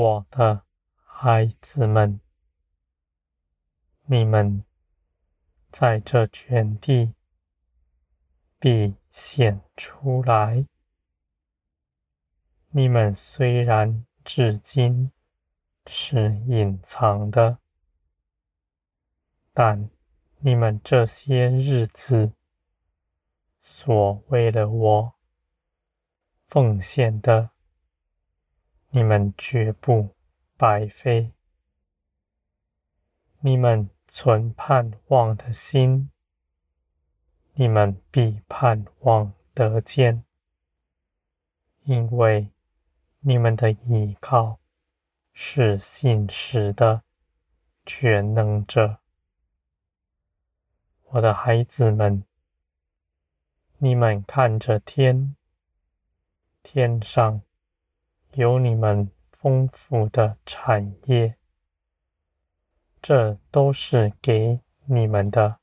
我的孩子们，你们在这全地必显出来。你们虽然至今是隐藏的，但你们这些日子所为了我奉献的，你们绝不白费。你们存盼望的心，你们必盼望得见，因为你们的依靠是信实的全能者。我的孩子们，你们看着天，天上有你们丰富的产业，这都是给你们的。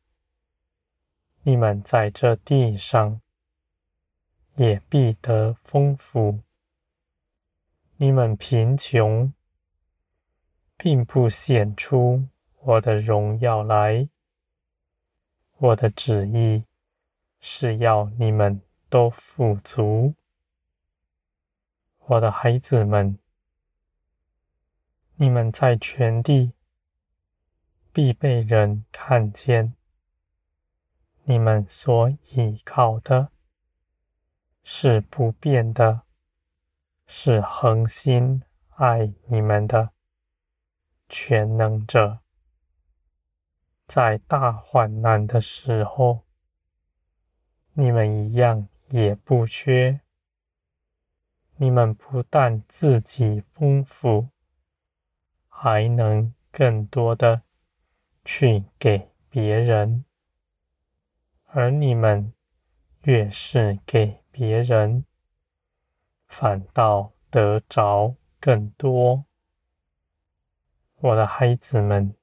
你们在这地上也必得丰富。你们贫穷，并不显出我的荣耀来。我的旨意是要你们都富足。我的孩子们，你们在全地必被人看见。你们所倚靠的是不变的。是恒心爱你们的全能者，在大患难的时候，你们一样也不缺。你们不但自己丰富，还能更多的去给别人，而你们越是给别人，反倒得着更多。我的孩子们，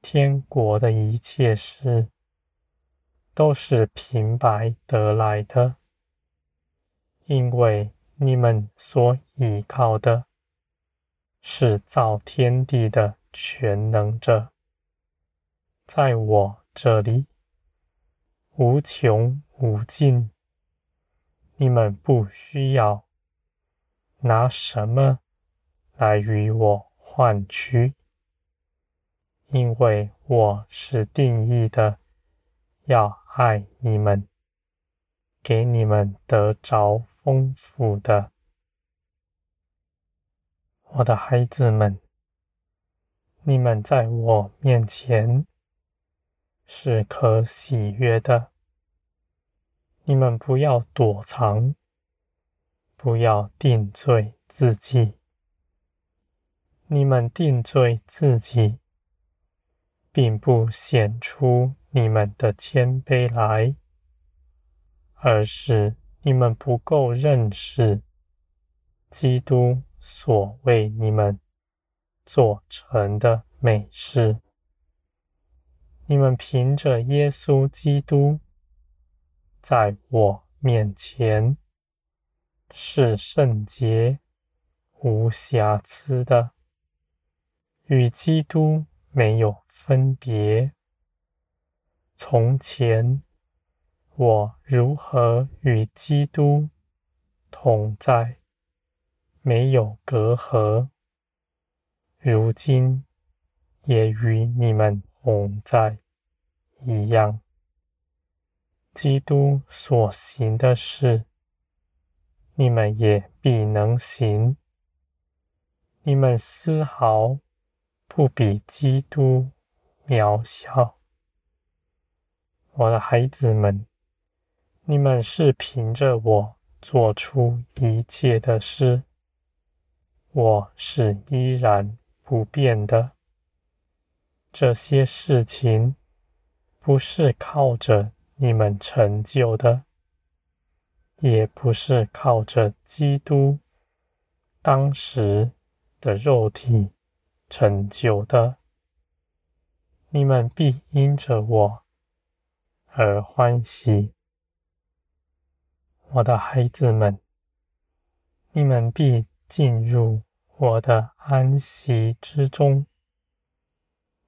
天国的一切事都是平白得来的，因为你们所依靠的是造天地的全能者，在我这里无穷无尽。你们不需要拿什么来与我换取，因为我是定义的要爱你们，给你们得着丰富的。我的孩子们，你们在我面前是可喜悦的。你们不要躲藏，不要定罪自己。你们定罪自己，并不显出你们的谦卑来，而是你们不够认识基督所为你们做成的美事。你们凭着耶稣基督。在我面前是圣洁、无瑕疵的，与基督没有分别。从前我如何与基督同在，没有隔阂，如今也与你们同在一样。基督所行的事，你们也必能行。你们丝毫不比基督渺小。我的孩子们，你们是凭着我做出一切的事，我是依然不变的。这些事情不是靠着。你们成就的，也不是靠着基督当时的肉体成就的。你们必因着我而欢喜，我的孩子们，你们必进入我的安息之中，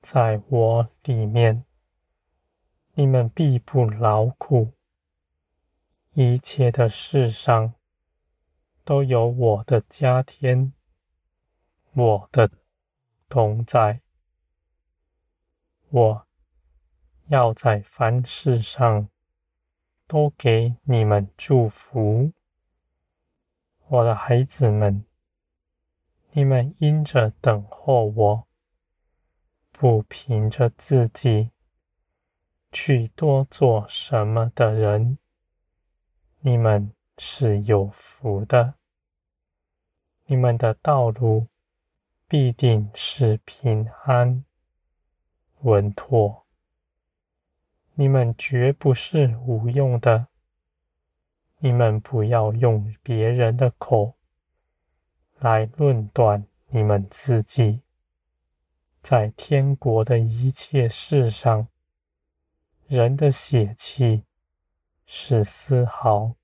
在我里面，你们必不劳苦。一切的事上都有我的加添，我的同在。我要在凡事上都给你们祝福，我的孩子们，你们因着等候我，不凭着自己去多做什么的人。你们是有福的，你们的道路必定是平安稳妥，你们绝不是无用的。你们不要用别人的口来论断你们自己，在天国的一切事上，人的血气。是丝毫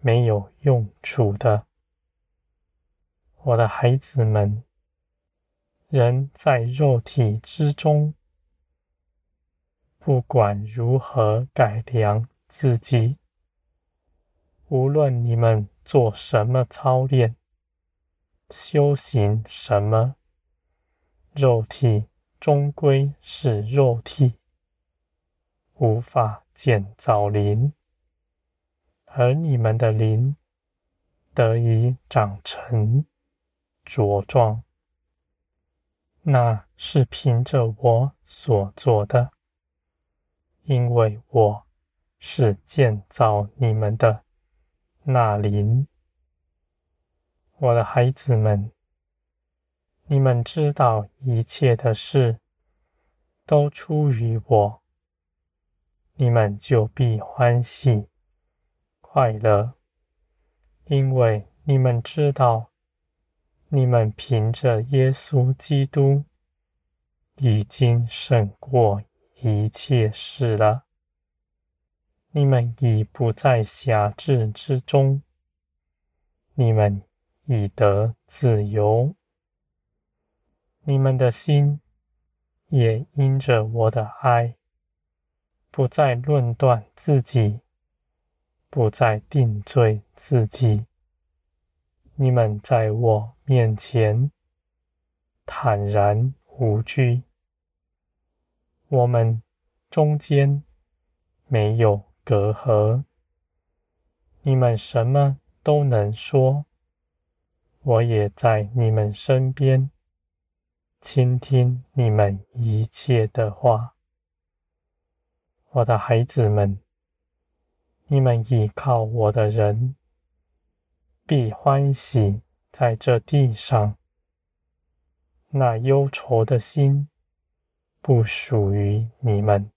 没有用处的，我的孩子们。人在肉体之中，不管如何改良自己，无论你们做什么操练、修行什么，肉体终归是肉体，无法。建造灵，而你们的灵得以长成茁壮，那是凭着我所做的，因为我是建造你们的那灵。我的孩子们，你们知道一切的事都出于我。你们就必欢喜快乐，因为你们知道，你们凭着耶稣基督已经胜过一切事了。你们已不在辖制之中，你们已得自由，你们的心也因着我的爱。不再论断自己，不再定罪自己。你们在我面前坦然无惧，我们中间没有隔阂。你们什么都能说，我也在你们身边，倾听你们一切的话。我的孩子们，你们倚靠我的人，必欢喜在这地上。那忧愁的心，不属于你们。